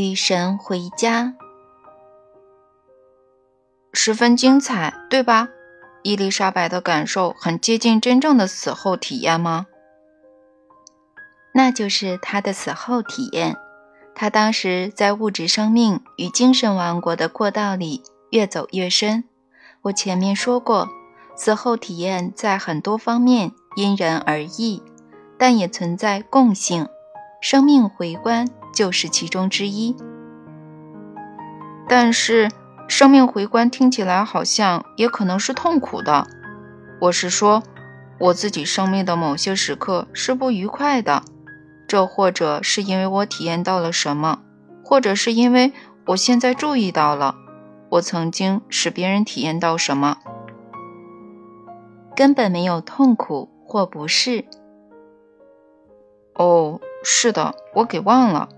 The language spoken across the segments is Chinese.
与神回家，十分精彩，对吧？伊丽莎白的感受很接近真正的死后体验吗？那就是她的死后体验。她当时在物质生命与精神王国的过道里越走越深。我前面说过，死后体验在很多方面因人而异，但也存在共性。生命回观就是其中之一。但是，生命回观听起来好像也可能是痛苦的。我是说，我自己生命的某些时刻是不愉快的。这或者是因为我体验到了什么，或者是因为我现在注意到了我曾经使别人体验到什么。根本没有痛苦或不适。哦，是的，我给忘了。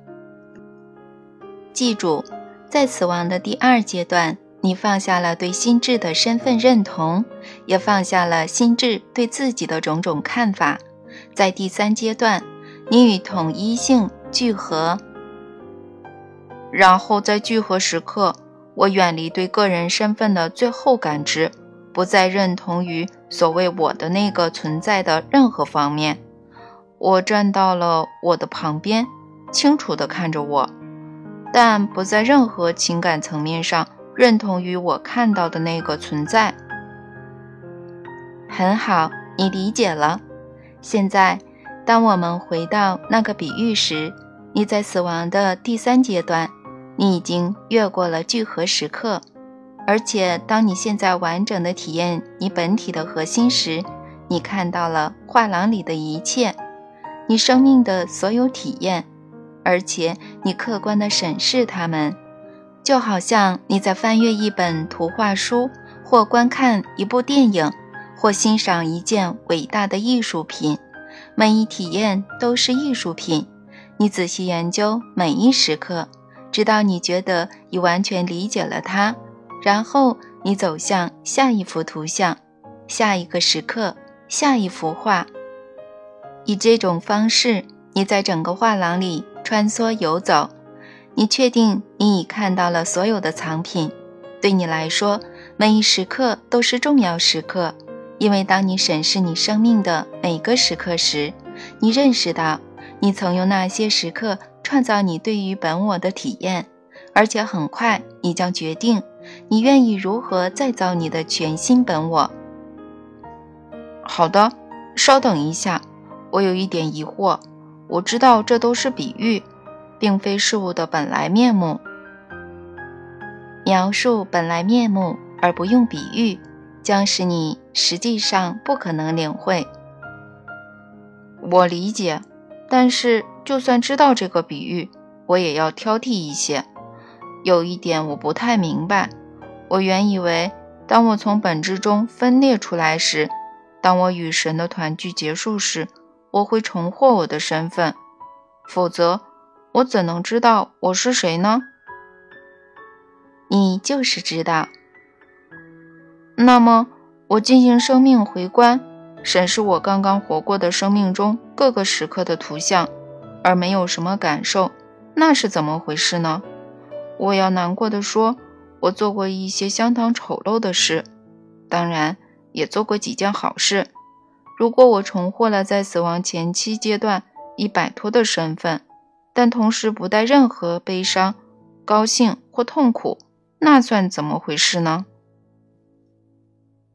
记住，在死亡的第二阶段，你放下了对心智的身份认同，也放下了心智对自己的种种看法。在第三阶段。你与统一性聚合，然后在聚合时刻，我远离对个人身份的最后感知，不再认同于所谓我的那个存在的任何方面。我站到了我的旁边，清楚地看着我，但不在任何情感层面上认同于我看到的那个存在。很好，你理解了。现在。当我们回到那个比喻时，你在死亡的第三阶段，你已经越过了聚合时刻，而且当你现在完整的体验你本体的核心时，你看到了画廊里的一切，你生命的所有体验，而且你客观地审视它们，就好像你在翻阅一本图画书，或观看一部电影，或欣赏一件伟大的艺术品。每一体验都是艺术品。你仔细研究每一时刻，直到你觉得已完全理解了它，然后你走向下一幅图像、下一个时刻、下一幅画。以这种方式，你在整个画廊里穿梭游走。你确定你已看到了所有的藏品。对你来说，每一时刻都是重要时刻。因为当你审视你生命的每个时刻时，你认识到你曾用那些时刻创造你对于本我的体验，而且很快你将决定你愿意如何再造你的全新本我。好的，稍等一下，我有一点疑惑。我知道这都是比喻，并非事物的本来面目。描述本来面目而不用比喻。将使你实际上不可能领会。我理解，但是就算知道这个比喻，我也要挑剔一些。有一点我不太明白。我原以为，当我从本质中分裂出来时，当我与神的团聚结束时，我会重获我的身份。否则，我怎能知道我是谁呢？你就是知道。那么，我进行生命回观，审视我刚刚活过的生命中各个时刻的图像，而没有什么感受，那是怎么回事呢？我要难过的说，我做过一些相当丑陋的事，当然也做过几件好事。如果我重获了在死亡前期阶段已摆脱的身份，但同时不带任何悲伤、高兴或痛苦，那算怎么回事呢？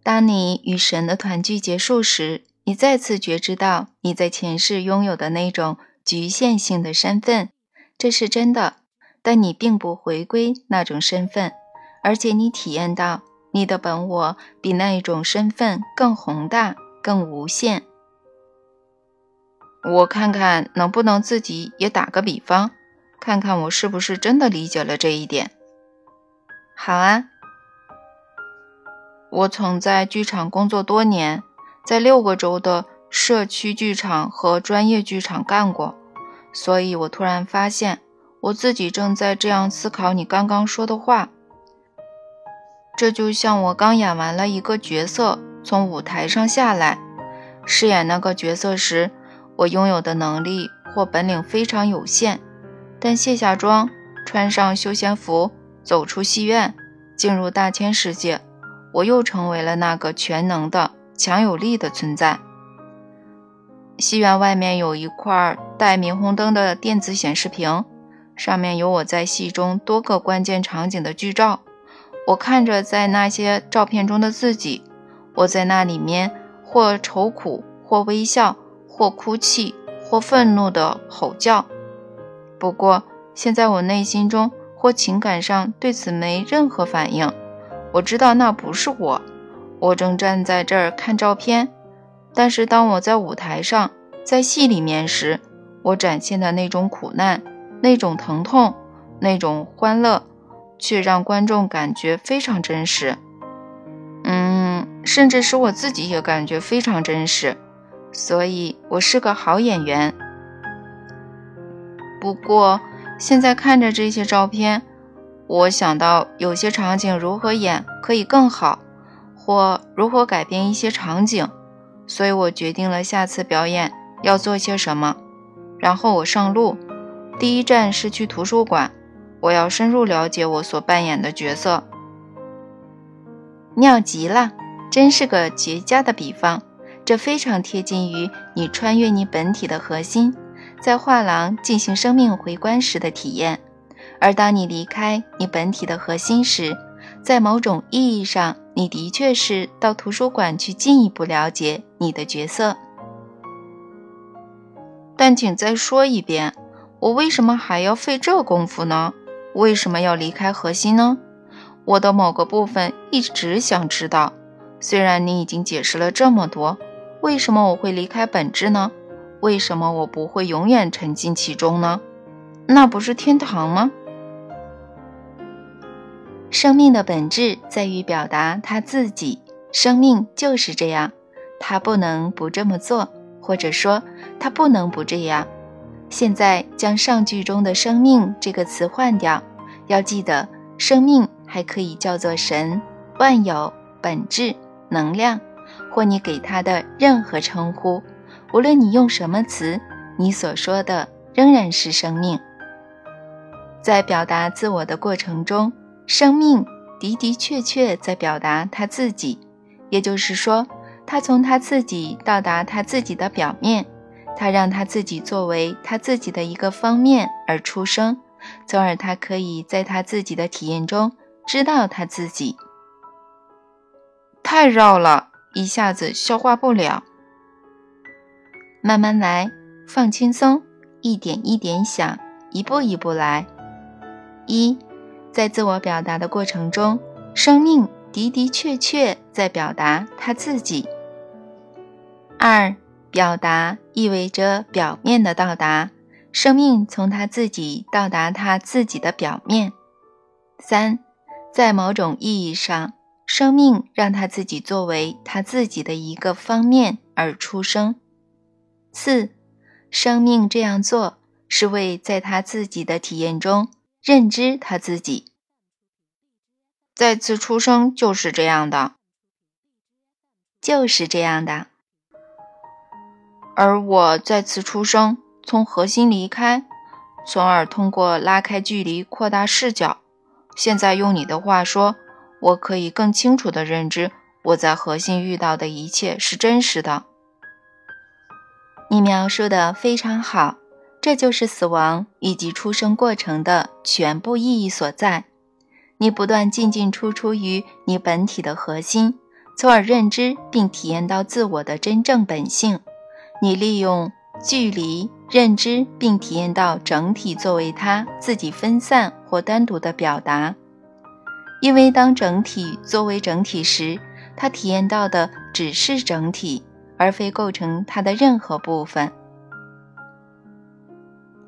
当你与神的团聚结束时，你再次觉知到你在前世拥有的那种局限性的身份，这是真的。但你并不回归那种身份，而且你体验到你的本我比那一种身份更宏大、更无限。我看看能不能自己也打个比方，看看我是不是真的理解了这一点。好啊。我曾在剧场工作多年，在六个州的社区剧场和专业剧场干过，所以我突然发现，我自己正在这样思考你刚刚说的话。这就像我刚演完了一个角色，从舞台上下来，饰演那个角色时，我拥有的能力或本领非常有限，但卸下妆，穿上休闲服，走出戏院，进入大千世界，我又成为了那个全能的、强有力的存在。戏院外面有一块带霓虹灯的电子显示屏，上面有我在戏中多个关键场景的剧照。我看着在那些照片中的自己，我在那里面或愁苦，或微笑，或哭泣，或愤怒的吼叫。不过现在我内心中或情感上对此没任何反应。我知道那不是我，我正站在这儿看照片。但是当我在舞台上，在戏里面时，我展现的那种苦难、那种疼痛、那种欢乐，却让观众感觉非常真实。甚至使我自己也感觉非常真实。所以，我是个好演员。不过，现在看着这些照片，我想到有些场景如何演可以更好，或如何改变一些场景。所以我决定了下次表演要做些什么，然后我上路。第一站是去图书馆，我要深入了解我所扮演的角色。妙极了，真是个绝佳的比方。这非常贴近于你穿越你本体的核心，在画廊进行生命回观时的体验。而当你离开你本体的核心时，在某种意义上，你的确是到图书馆去进一步了解你的角色。但请再说一遍，我为什么还要费这功夫呢？为什么要离开核心呢？我的某个部分一直想知道。虽然你已经解释了这么多，为什么我会离开本质呢？为什么我不会永远沉浸其中呢？那不是天堂吗？生命的本质在于表达他自己，生命就是这样，他不能不这么做，或者说他不能不这样。现在将上句中的“生命”这个词换掉，要记得，生命还可以叫做神、万有、本质、能量，或你给他的任何称呼。无论你用什么词，你所说的仍然是生命。在表达自我的过程中。生命的的确确在表达他自己，也就是说，他从他自己到达他自己的表面，他让他自己作为他自己的一个方面而出生，从而他可以在他自己的体验中知道他自己。太绕了，一下子消化不了。慢慢来，放轻松，一点一点想，一步一步来。一。在自我表达的过程中，生命的的确确在表达他自己。二，表达意味着表面的到达，生命从他自己到达他自己的表面。三，在某种意义上，生命让他自己作为他自己的一个方面而出生。四，生命这样做是为在他自己的体验中。认知他自己，再次出生就是这样的，就是这样的。而我再次出生，从核心离开，从而通过拉开距离扩大视角。现在用你的话说，我可以更清楚地认知我在核心遇到的一切是真实的。你描述的非常好。这就是死亡以及出生过程的全部意义所在。你不断进进出出于你本体的核心，从而认知并体验到自我的真正本性。你利用距离认知并体验到整体作为它自己分散或单独的表达。因为当整体作为整体时，它体验到的只是整体，而非构成它的任何部分。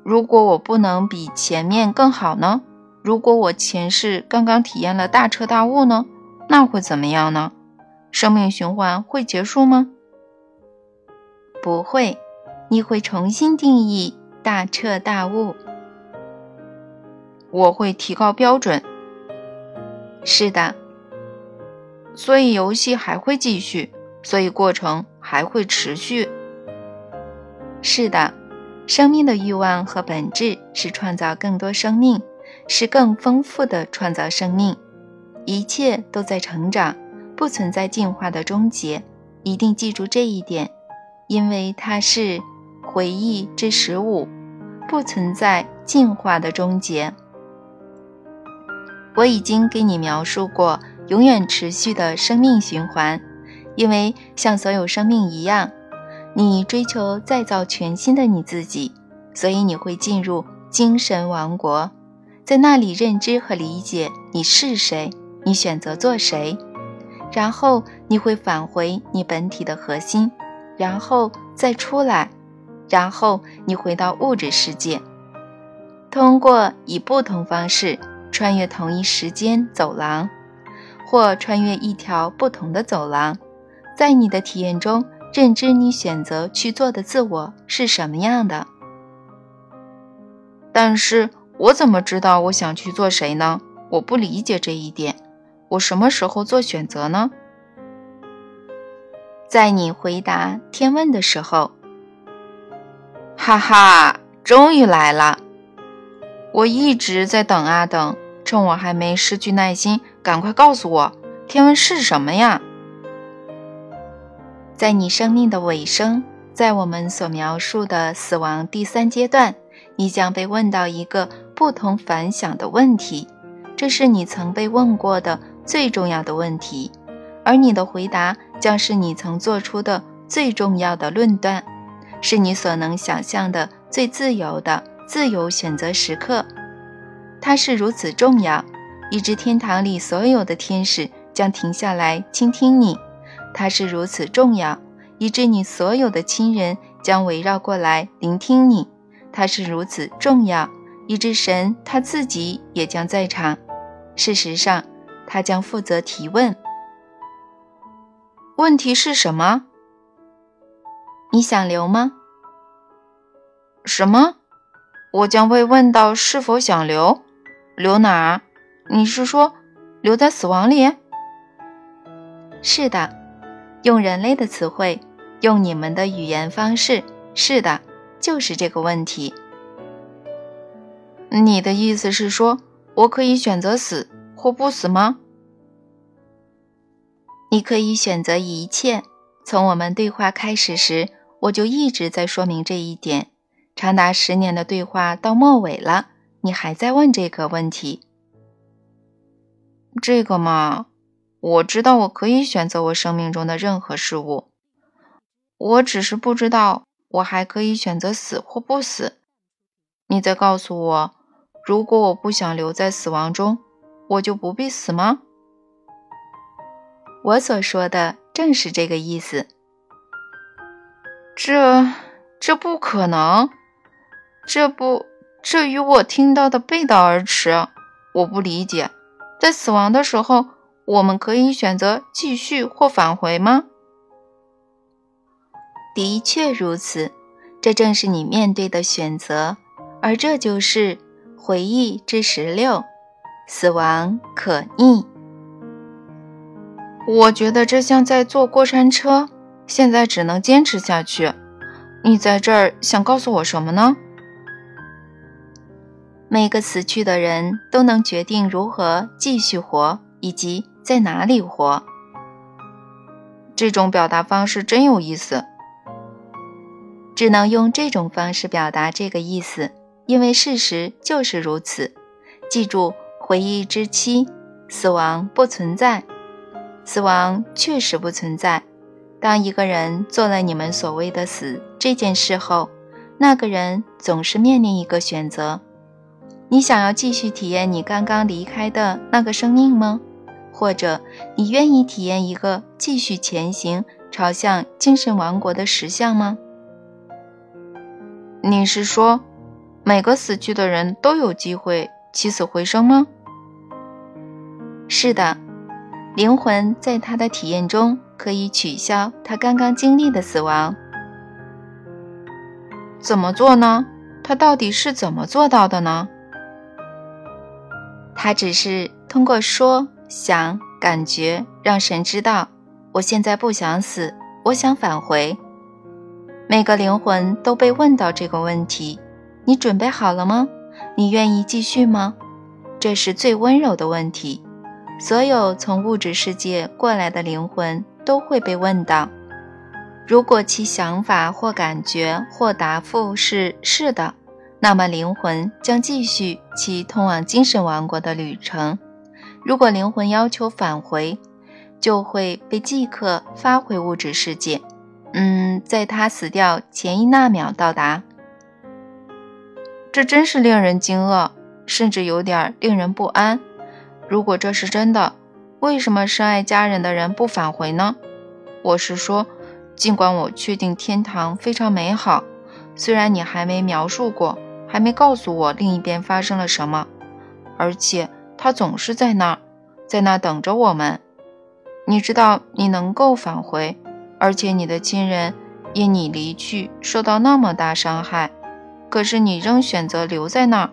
如果我不能比前面更好呢？如果我前世刚刚体验了大彻大悟呢？那会怎么样呢？生命循环会结束吗？不会，你会重新定义大彻大悟。我会提高标准。是的。所以游戏还会继续，所以过程还会持续。是的。生命的欲望和本质是创造更多生命，是更丰富的创造生命。一切都在成长，不存在进化的终结。一定记住这一点，因为它是回忆之十五，不存在进化的终结。我已经给你描述过永远持续的生命循环，因为像所有生命一样，你追求再造全新的你自己，所以你会进入精神王国，在那里认知和理解你是谁。你选择做谁，然后你会返回你本体的核心，然后再出来，然后你回到物质世界，通过以不同方式穿越同一时间走廊，或穿越一条不同的走廊，在你的体验中认知你选择去做的自我是什么样的。但是我怎么知道我想去做谁呢？我不理解这一点。我什么时候做选择呢？在你回答天问的时候。哈哈，终于来了！我一直在等啊等，趁我还没失去耐心，赶快告诉我，天问是什么呀？在你生命的尾声，在我们所描述的死亡第三阶段，你将被问到一个不同凡响的问题，这是你曾被问过的。最重要的问题，而你的回答将是你曾做出的最重要的论断，是你所能想象的最自由的自由选择时刻。它是如此重要，以致天堂里所有的天使将停下来倾听你；它是如此重要，以致你所有的亲人将围绕过来聆听你；它是如此重要，以致神他自己也将在场。事实上。他将负责提问。问题是什么？你想留吗？什么？我将被问到是否想留？留哪儿？你是说留在死亡里？是的，用人类的词汇，用你们的语言方式。是的，就是这个问题。你的意思是说，我可以选择死？或不死吗？你可以选择一切。从我们对话开始时，我就一直在说明这一点。长达十年的对话到末尾了，你还在问这个问题？这个嘛，我知道我可以选择我生命中的任何事物，我只是不知道我还可以选择死或不死。你再告诉我，如果我不想留在死亡中？我就不必死吗？我所说的正是这个意思。这这不可能，这不这与我听到的背道而驰。我不理解，在死亡的时候，我们可以选择继续或返回吗？的确如此，这正是你面对的选择，而这就是回忆之十六。死亡可逆。我觉得这像在坐过山车，现在只能坚持下去。你在这儿想告诉我什么呢？每个死去的人都能决定如何继续活，以及在哪里活。这种表达方式真有意思。只能用这种方式表达这个意思，因为事实就是如此。记住。回忆之期，死亡不存在，死亡确实不存在。当一个人做了你们所谓的死这件事后，那个人总是面临一个选择：你想要继续体验你刚刚离开的那个生命吗？或者你愿意体验一个继续前行朝向精神王国的实相吗？你是说，每个死去的人都有机会起死回生吗？是的，灵魂在他的体验中可以取消他刚刚经历的死亡。怎么做呢？他到底是怎么做到的呢？他只是通过说、想、感觉，让神知道：我现在不想死，我想返回。每个灵魂都被问到这个问题：你准备好了吗？你愿意继续吗？这是最温柔的问题。所有从物质世界过来的灵魂都会被问到。如果其想法或感觉或答复是是的，那么灵魂将继续其通往精神王国的旅程。如果灵魂要求返回，就会被即刻发回物质世界。嗯，在他死掉前一纳秒到达。这真是令人惊愕，甚至有点令人不安。如果这是真的，为什么深爱家人的人不返回呢？我是说。尽管我确定天堂非常美好，虽然你还没描述过，还没告诉我另一边发生了什么，而且他总是在那儿，在那儿等着我们。你知道你能够返回，而且你的亲人因你离去受到那么大伤害，可是你仍选择留在那儿，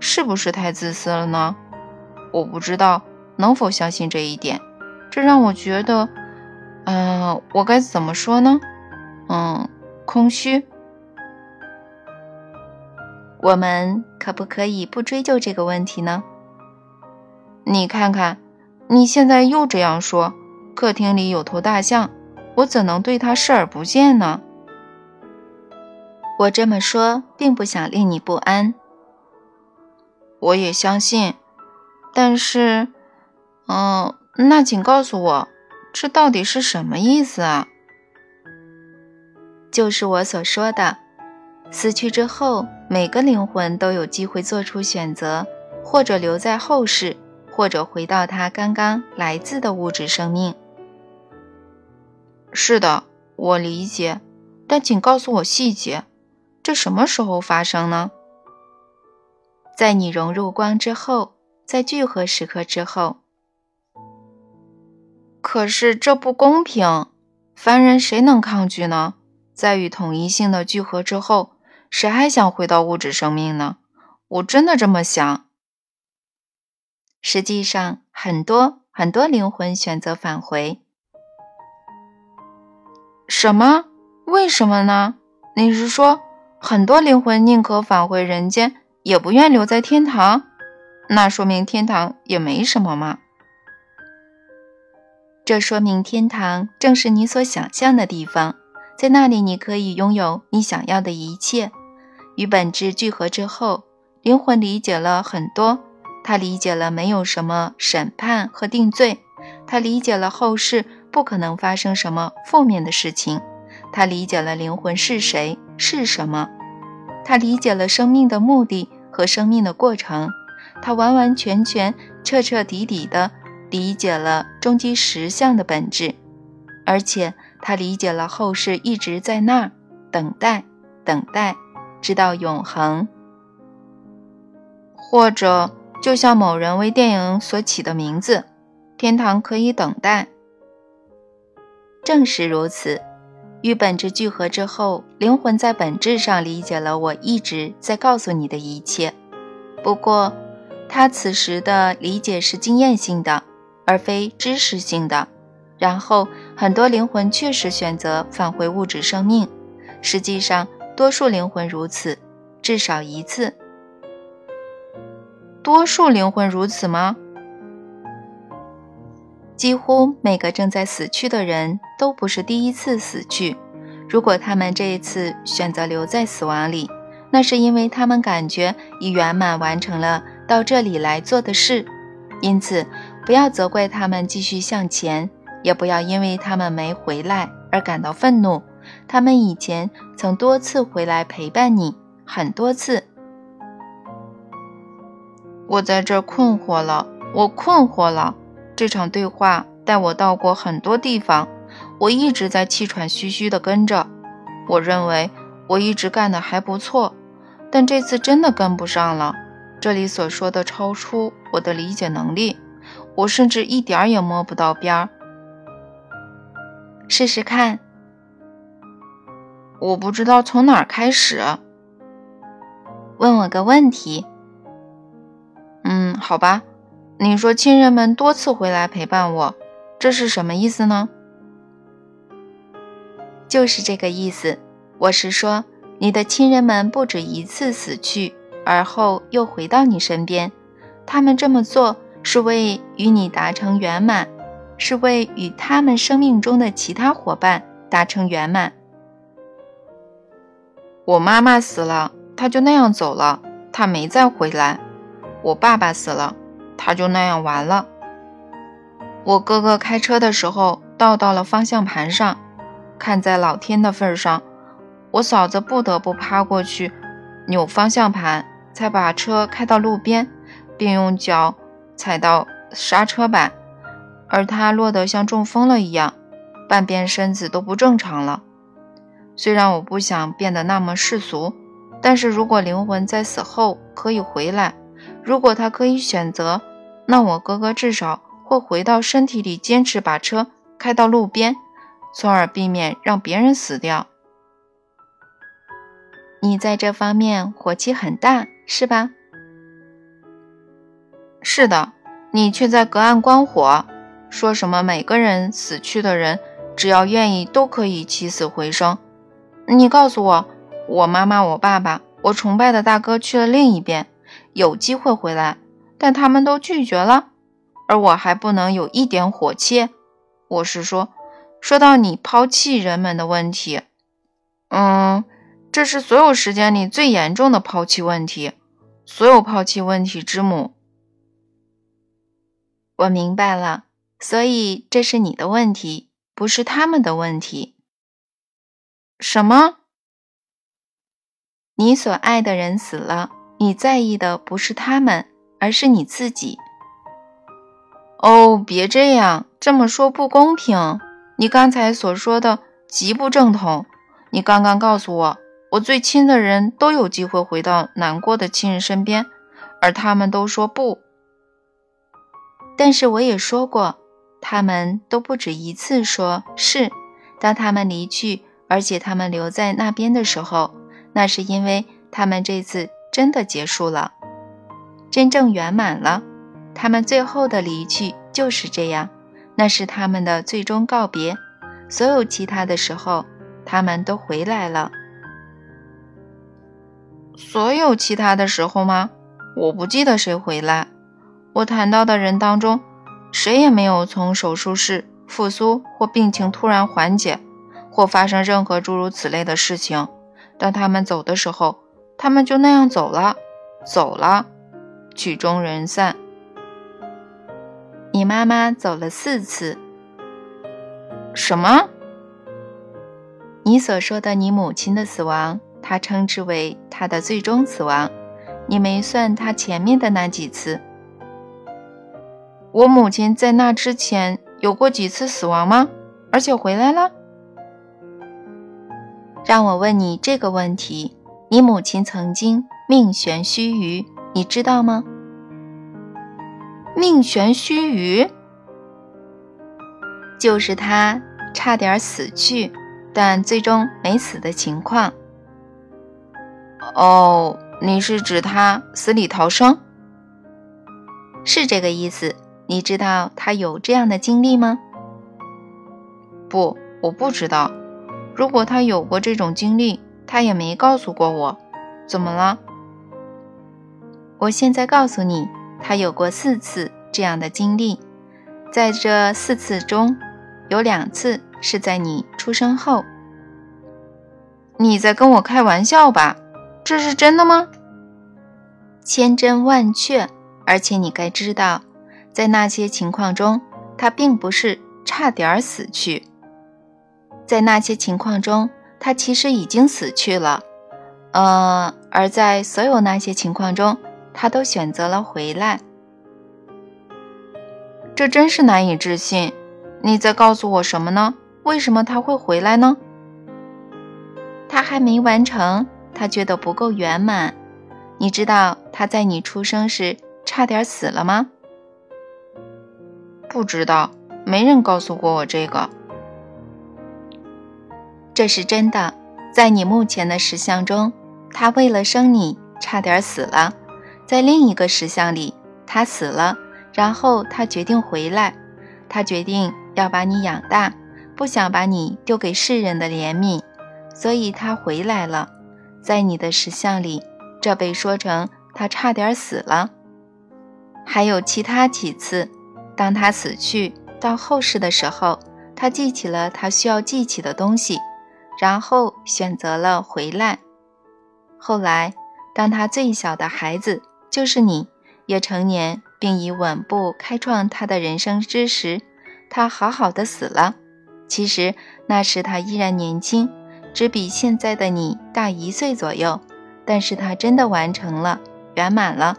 是不是太自私了呢？我不知道能否相信这一点，这让我觉得。嗯，我该怎么说呢？嗯，空虚。我们可不可以不追究这个问题呢？你看看，你现在又这样说。客厅里有头大象，我怎能对它视而不见呢？我这么说，并不想令你不安。我也相信，但是，嗯，那请告诉我。这到底是什么意思啊？就是我所说的，死去之后，每个灵魂都有机会做出选择，或者留在后世，或者回到他刚刚来自的物质生命。是的，我理解，但请告诉我细节，这什么时候发生呢？在你融入光之后，在聚合时刻之后。可是这不公平，凡人谁能抗拒呢？在与统一性的聚合之后，谁还想回到物质生命呢？我真的这么想。实际上，很多很多灵魂选择返回。什么？为什么呢？你是说，很多灵魂宁可返回人间，也不愿留在天堂？那说明天堂也没什么嘛。这说明天堂正是你所想象的地方，在那里你可以拥有你想要的一切。与本质聚合之后，灵魂理解了很多。他理解了没有什么审判和定罪，他理解了后世不可能发生什么负面的事情，他理解了灵魂是谁是什么，他理解了生命的目的和生命的过程，他完完全全、彻彻底底的。理解了终极实相的本质，而且他理解了后世一直在那儿等待，等待，直到永恒。或者，就像某人为电影所起的名字，“天堂可以等待”。正是如此，与本质聚合之后，灵魂在本质上理解了我一直在告诉你的一切。不过，他此时的理解是经验性的。而非知识性的。然后，很多灵魂确实选择返回物质生命。实际上，多数灵魂如此，至少一次。多数灵魂如此吗？几乎每个正在死去的人都不是第一次死去。如果他们这一次选择留在死亡里，那是因为他们感觉已圆满完成了到这里来做的事。因此。不要责怪他们继续向前，也不要因为他们没回来而感到愤怒。他们以前曾多次回来陪伴你，很多次。我在这困惑了，我困惑了。这场对话带我到过很多地方，我一直在气喘吁吁地跟着。我认为我一直干得还不错，但这次真的跟不上了。这里所说的超出我的理解能力。我甚至一点儿也摸不到边儿。试试看。我不知道从哪儿开始。问我个问题。嗯，好吧。你说亲人们多次回来陪伴我，这是什么意思呢？就是这个意思。我是说，你的亲人们不止一次死去，而后又回到你身边。他们这么做是为与你达成圆满，是为与他们生命中的其他伙伴达成圆满。我妈妈死了，她就那样走了，她没再回来。我爸爸死了，他就那样完了。我哥哥开车的时候倒到了方向盘上，看在老天的份上，我嫂子不得不趴过去扭方向盘，才把车开到路边，并用脚踩到刹车板，而他落得像中风了一样，半边身子都不正常了。虽然我不想变得那么世俗，但是如果灵魂在死后可以回来，如果他可以选择，那我哥哥至少会回到身体里，坚持把车开到路边，从而避免让别人死掉。你在这方面火气很大，是吧？是的，你却在隔岸观火，说什么每个人死去的人只要愿意都可以起死回生。你告诉我，我妈妈、我爸爸、我崇拜的大哥去了另一边，有机会回来，但他们都拒绝了，而我还不能有一点火气。我是说，说到你抛弃人们的问题，嗯，这是所有时间里最严重的抛弃问题，所有抛弃问题之母。我明白了，所以这是你的问题，不是他们的问题。什么？你所爱的人死了，你在意的不是他们，而是你自己。哦，别这样，这么说不公平。你刚才所说的极不正统。你刚刚告诉我，我最亲的人都有机会回到难过的亲人身边，而他们都说不。但是我也说过，他们都不止一次说是。当他们离去。而且他们留在那边的时候，那是因为他们这次真的结束了，真正圆满了。他们最后的离去就是这样，那是他们的最终告别。所有其他的时候，他们都回来了。所有其他的时候吗？我不记得谁回来。我谈到的人当中，谁也没有从手术室复苏或病情突然缓解。或发生任何诸如此类的事情，当他们走的时候，他们就那样走了，走了，曲终人散。你妈妈走了四次。什么？你所说的你母亲的死亡，她称之为她的最终死亡。你没算她前面的那几次。我母亲在那之前有过几次死亡吗？而且回来了？让我问你这个问题：你母亲曾经命悬须臾，你知道吗？命悬须臾，就是她差点死去，但最终没死的情况。哦，你是指她死里逃生？是这个意思。你知道她有这样的经历吗？不，我不知道。如果他有过这种经历，他也没告诉过我。怎么了？我现在告诉你，他有过四次这样的经历，在这四次中，有两次是在你出生后。你在跟我开玩笑吧？这是真的吗？千真万确。而且你该知道，在那些情况中，他并不是差点死去。在那些情况中，他其实已经死去了，呃，而在所有那些情况中，他都选择了回来。这真是难以置信！你在告诉我什么呢？为什么他会回来呢？他还没完成，他觉得不够圆满。你知道他在你出生时差点死了吗？不知道，没人告诉过我这个。这是真的，在你目前的石像中，他为了生你差点死了；在另一个石像里，他死了，然后他决定回来，他决定要把你养大，不想把你丢给世人的怜悯，所以他回来了。在你的石像里，这被说成他差点死了。还有其他几次，当他死去到后世的时候，他记起了他需要记起的东西，然后选择了回来。后来，当他最小的孩子，就是你，也成年并已稳步开创他的人生之时，他好好的死了。其实那时他依然年轻，只比现在的你大一岁左右。但是他真的完成了，圆满了。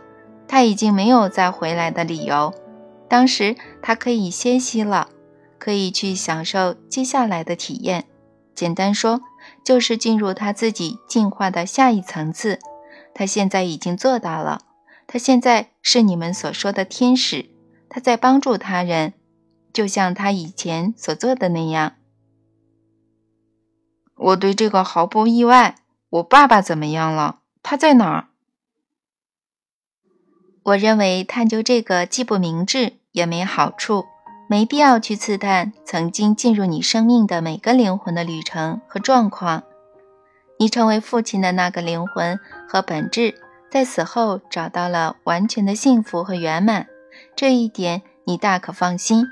他已经没有再回来的理由。当时他可以歇息了，可以去享受接下来的体验。简单说，就是进入他自己进化的下一层次。他现在已经做到了。他现在是你们所说的天使。他在帮助他人。就像他以前所做的那样，我对这个毫不意外。我爸爸怎么样了？他在哪儿？我认为探究这个既不明智也没好处，没必要去刺探曾经进入你生命的每个灵魂的旅程和状况。你成为父亲的那个灵魂和本质，在死后找到了完全的幸福和圆满，这一点你大可放心。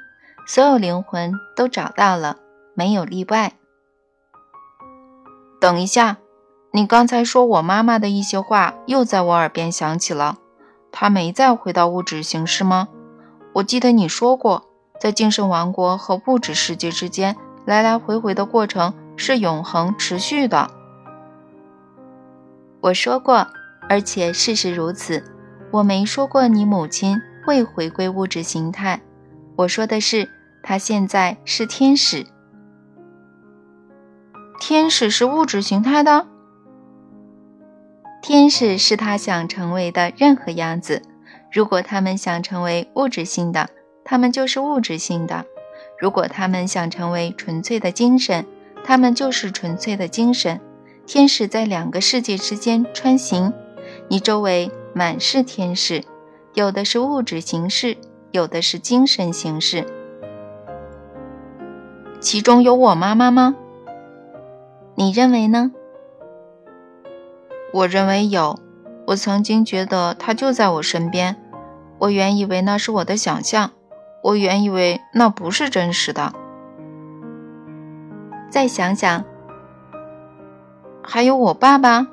所有灵魂都找到了，没有例外。等一下，你刚才说我妈妈的一些话又在我耳边响起了。她没再回到物质形式吗？我记得你说过，在精神王国和物质世界之间来来回回的过程是永恒持续的。我说过，而且事实如此。我没说过你母亲会回归物质形态。我说的是。她现在是天使，天使是物质形态的。天使是他想成为的任何样子。如果他们想成为物质性的，他们就是物质性的；如果他们想成为纯粹的精神，他们就是纯粹的精神。天使在两个世界之间穿行，你周围满是天使，有的是物质形式，有的是精神形式。其中有我妈妈吗？你认为呢？我认为有。我曾经觉得她就在我身边。我原以为那是我的想象，我原以为那不是真实的。再想想，还有我爸爸，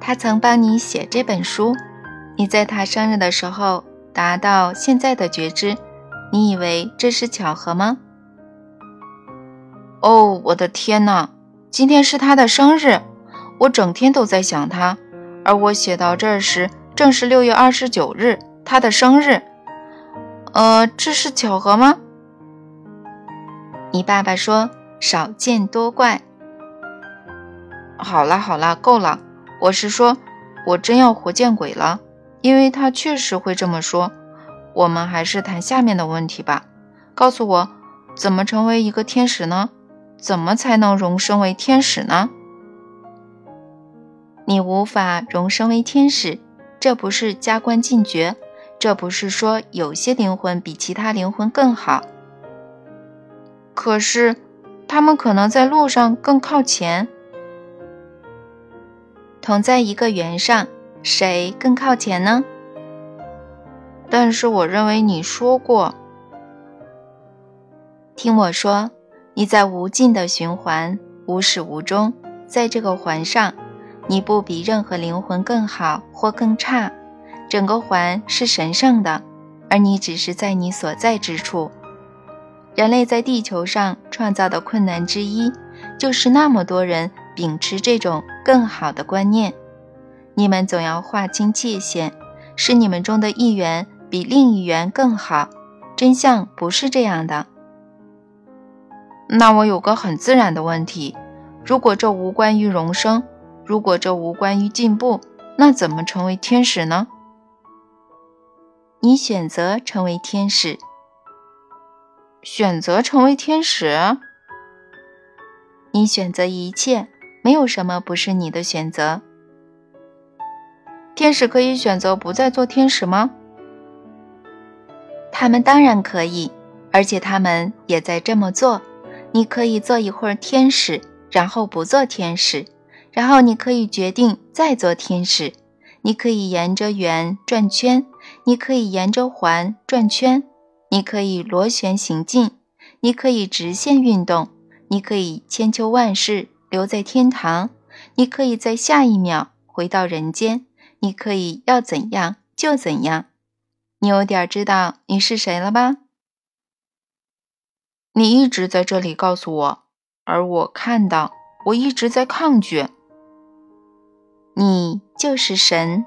他曾帮你写这本书。你在他生日的时候达到现在的觉知。你以为这是巧合吗？哦，我的天哪！今天是他的生日，我整天都在想他。而我写到这儿时，正是六月二十九日，他的生日。呃，这是巧合吗？你爸爸说少见多怪。好了好了，够了。我是说，我真要活见鬼了，因为他确实会这么说。我们还是谈下面的问题吧。告诉我，怎么成为一个天使呢？怎么才能荣升为天使呢？你无法荣升为天使，这不是加官进爵，这不是说有些灵魂比其他灵魂更好。可是，他们可能在路上更靠前。同在一个圆上，谁更靠前呢？但是我认为你说过，听我说，你在无尽的循环，无始无终，在这个环上，你不比任何灵魂更好或更差，整个环是神圣的，而你只是在你所在之处。人类在地球上创造的困难之一，就是那么多人秉持这种更好的观念。你们总要划清界限，是你们中的一员。比另一员更好，真相不是这样的。那我有个很自然的问题：如果这无关于荣升，如果这无关于进步，那怎么成为天使呢？你选择成为天使，选择成为天使。你选择一切，没有什么不是你的选择。天使可以选择不再做天使吗？他们当然可以，而且他们也在这么做。你可以做一会儿天使，然后不做天使，然后你可以决定再做天使。你可以沿着圆转圈，你可以沿着环转圈，你可以螺旋行进，你可以直线运动，你可以千秋万世留在天堂，你可以在下一秒回到人间，你可以要怎样就怎样。你有点知道你是谁了吧？你一直在这里告诉我，而我看到，我一直在抗拒。你就是神。